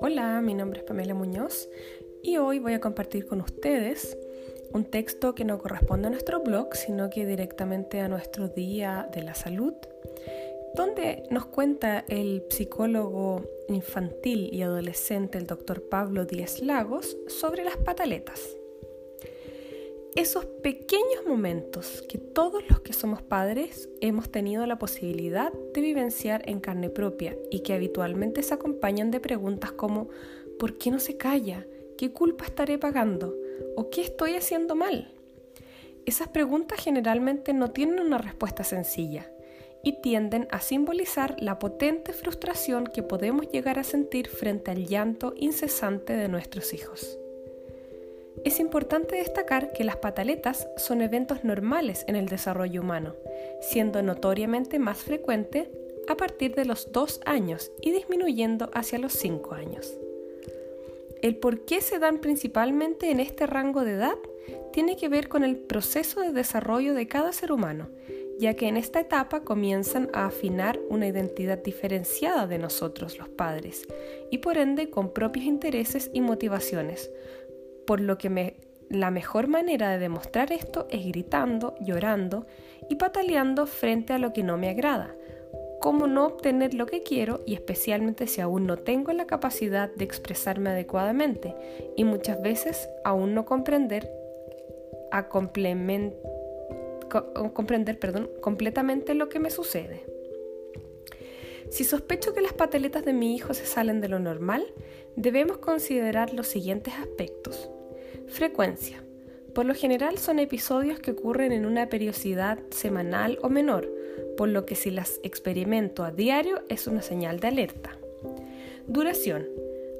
Hola, mi nombre es Pamela Muñoz y hoy voy a compartir con ustedes un texto que no corresponde a nuestro blog, sino que directamente a nuestro Día de la Salud, donde nos cuenta el psicólogo infantil y adolescente, el doctor Pablo Díaz Lagos, sobre las pataletas. Esos pequeños momentos que todos los que somos padres hemos tenido la posibilidad de vivenciar en carne propia y que habitualmente se acompañan de preguntas como ¿por qué no se calla? ¿Qué culpa estaré pagando? ¿O qué estoy haciendo mal? Esas preguntas generalmente no tienen una respuesta sencilla y tienden a simbolizar la potente frustración que podemos llegar a sentir frente al llanto incesante de nuestros hijos. Es importante destacar que las pataletas son eventos normales en el desarrollo humano, siendo notoriamente más frecuente a partir de los 2 años y disminuyendo hacia los 5 años. El por qué se dan principalmente en este rango de edad tiene que ver con el proceso de desarrollo de cada ser humano, ya que en esta etapa comienzan a afinar una identidad diferenciada de nosotros los padres y por ende con propios intereses y motivaciones, por lo que la mejor manera de demostrar esto es gritando, llorando y pataleando frente a lo que no me agrada. Cómo no obtener lo que quiero y especialmente si aún no tengo la capacidad de expresarme adecuadamente y muchas veces aún no comprender completamente lo que me sucede. Si sospecho que las pataletas de mi hijo se salen de lo normal, debemos considerar los siguientes aspectos. Frecuencia. Por lo general son episodios que ocurren en una periodicidad semanal o menor, por lo que si las experimento a diario es una señal de alerta. Duración.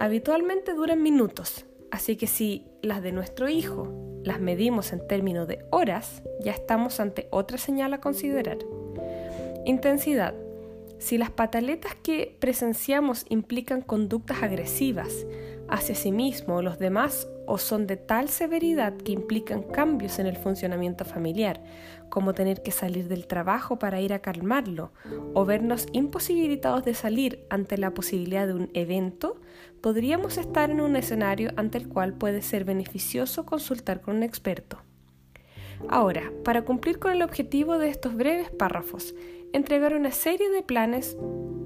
Habitualmente duran minutos, así que si las de nuestro hijo las medimos en términos de horas, ya estamos ante otra señal a considerar. Intensidad. Si las pataletas que presenciamos implican conductas agresivas hacia sí mismo o los demás o son de tal severidad que implican cambios en el funcionamiento familiar, como tener que salir del trabajo para ir a calmarlo o vernos imposibilitados de salir ante la posibilidad de un evento, podríamos estar en un escenario ante el cual puede ser beneficioso consultar con un experto. Ahora, para cumplir con el objetivo de estos breves párrafos, entregar una serie de planes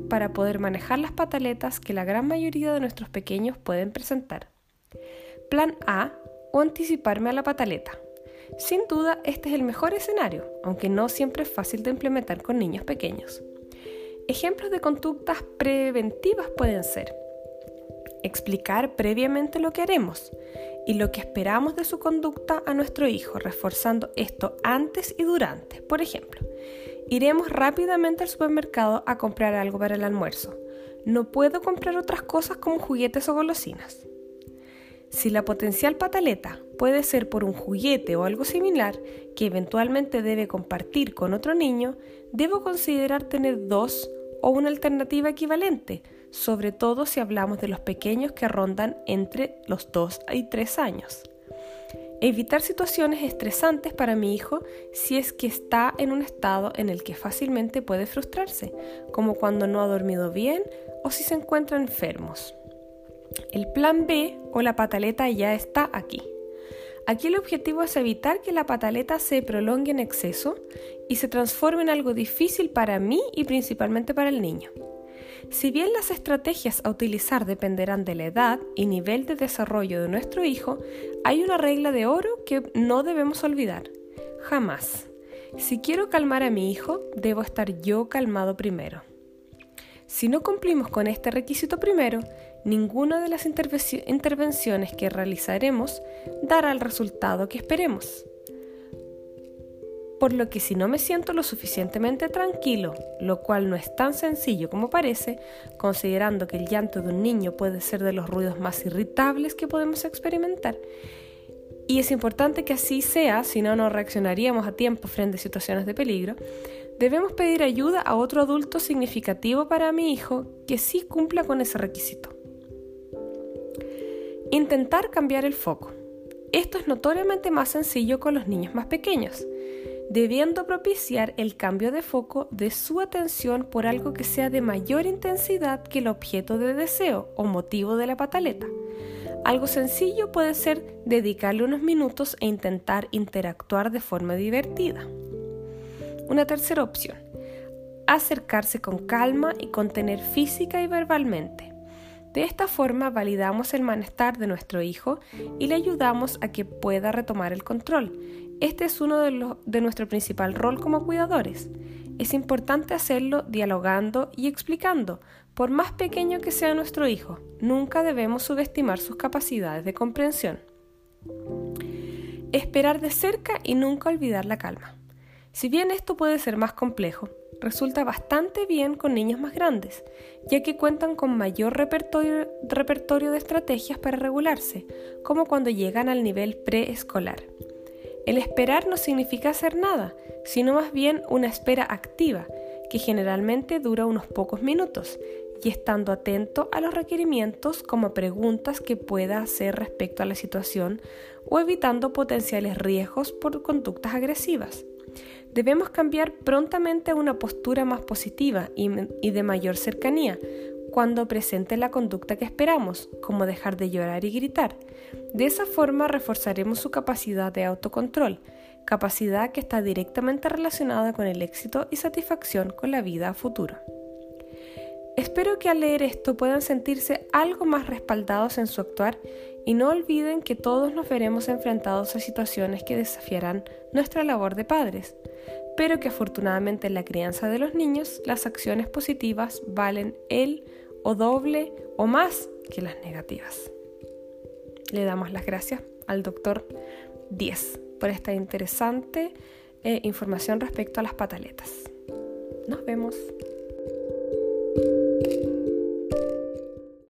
para poder manejar las pataletas que la gran mayoría de nuestros pequeños pueden presentar. Plan A o anticiparme a la pataleta. Sin duda, este es el mejor escenario, aunque no siempre es fácil de implementar con niños pequeños. Ejemplos de conductas preventivas pueden ser explicar previamente lo que haremos y lo que esperamos de su conducta a nuestro hijo, reforzando esto antes y durante. Por ejemplo, iremos rápidamente al supermercado a comprar algo para el almuerzo. No puedo comprar otras cosas como juguetes o golosinas. Si la potencial pataleta puede ser por un juguete o algo similar que eventualmente debe compartir con otro niño, debo considerar tener dos o una alternativa equivalente, sobre todo si hablamos de los pequeños que rondan entre los 2 y 3 años. Evitar situaciones estresantes para mi hijo si es que está en un estado en el que fácilmente puede frustrarse, como cuando no ha dormido bien o si se encuentra enfermos. El plan B o la pataleta ya está aquí. Aquí el objetivo es evitar que la pataleta se prolongue en exceso y se transforme en algo difícil para mí y principalmente para el niño. Si bien las estrategias a utilizar dependerán de la edad y nivel de desarrollo de nuestro hijo, hay una regla de oro que no debemos olvidar. Jamás. Si quiero calmar a mi hijo, debo estar yo calmado primero. Si no cumplimos con este requisito primero, ninguna de las intervenciones que realizaremos dará el resultado que esperemos. Por lo que si no me siento lo suficientemente tranquilo, lo cual no es tan sencillo como parece, considerando que el llanto de un niño puede ser de los ruidos más irritables que podemos experimentar, y es importante que así sea, si no, no reaccionaríamos a tiempo frente a situaciones de peligro, debemos pedir ayuda a otro adulto significativo para mi hijo que sí cumpla con ese requisito. Intentar cambiar el foco. Esto es notoriamente más sencillo con los niños más pequeños. Debiendo propiciar el cambio de foco de su atención por algo que sea de mayor intensidad que el objeto de deseo o motivo de la pataleta. Algo sencillo puede ser dedicarle unos minutos e intentar interactuar de forma divertida. Una tercera opción, acercarse con calma y contener física y verbalmente. De esta forma validamos el malestar de nuestro hijo y le ayudamos a que pueda retomar el control. Este es uno de, nuestro principal rol como cuidadores. Es importante hacerlo dialogando y explicando, por más pequeño que sea nuestro hijo, nunca debemos subestimar sus capacidades de comprensión. Esperar de cerca y nunca olvidar la calma. Si bien esto puede ser más complejo, resulta bastante bien con niños más grandes, ya que cuentan con mayor repertorio, de estrategias para regularse, como cuando llegan al nivel preescolar. El esperar no significa hacer nada, sino más bien una espera activa, que generalmente dura unos pocos minutos, y estando atento a los requerimientos como preguntas que pueda hacer respecto a la situación o evitando potenciales riesgos por conductas agresivas. Debemos cambiar prontamente a una postura más positiva y de mayor cercanía cuando presente la conducta que esperamos, como dejar de llorar y gritar. De esa forma reforzaremos su capacidad de autocontrol, capacidad que está directamente relacionada con el éxito y satisfacción con la vida a futuro. Espero que al leer esto puedan sentirse algo más respaldados en su actuar y no olviden que todos nos veremos enfrentados a situaciones que desafiarán nuestra labor de padres, pero que afortunadamente en la crianza de los niños las acciones positivas valen el o doble o más que las negativas. Le damos las gracias al doctor 10 por esta interesante eh, información respecto a las pataletas. Nos vemos.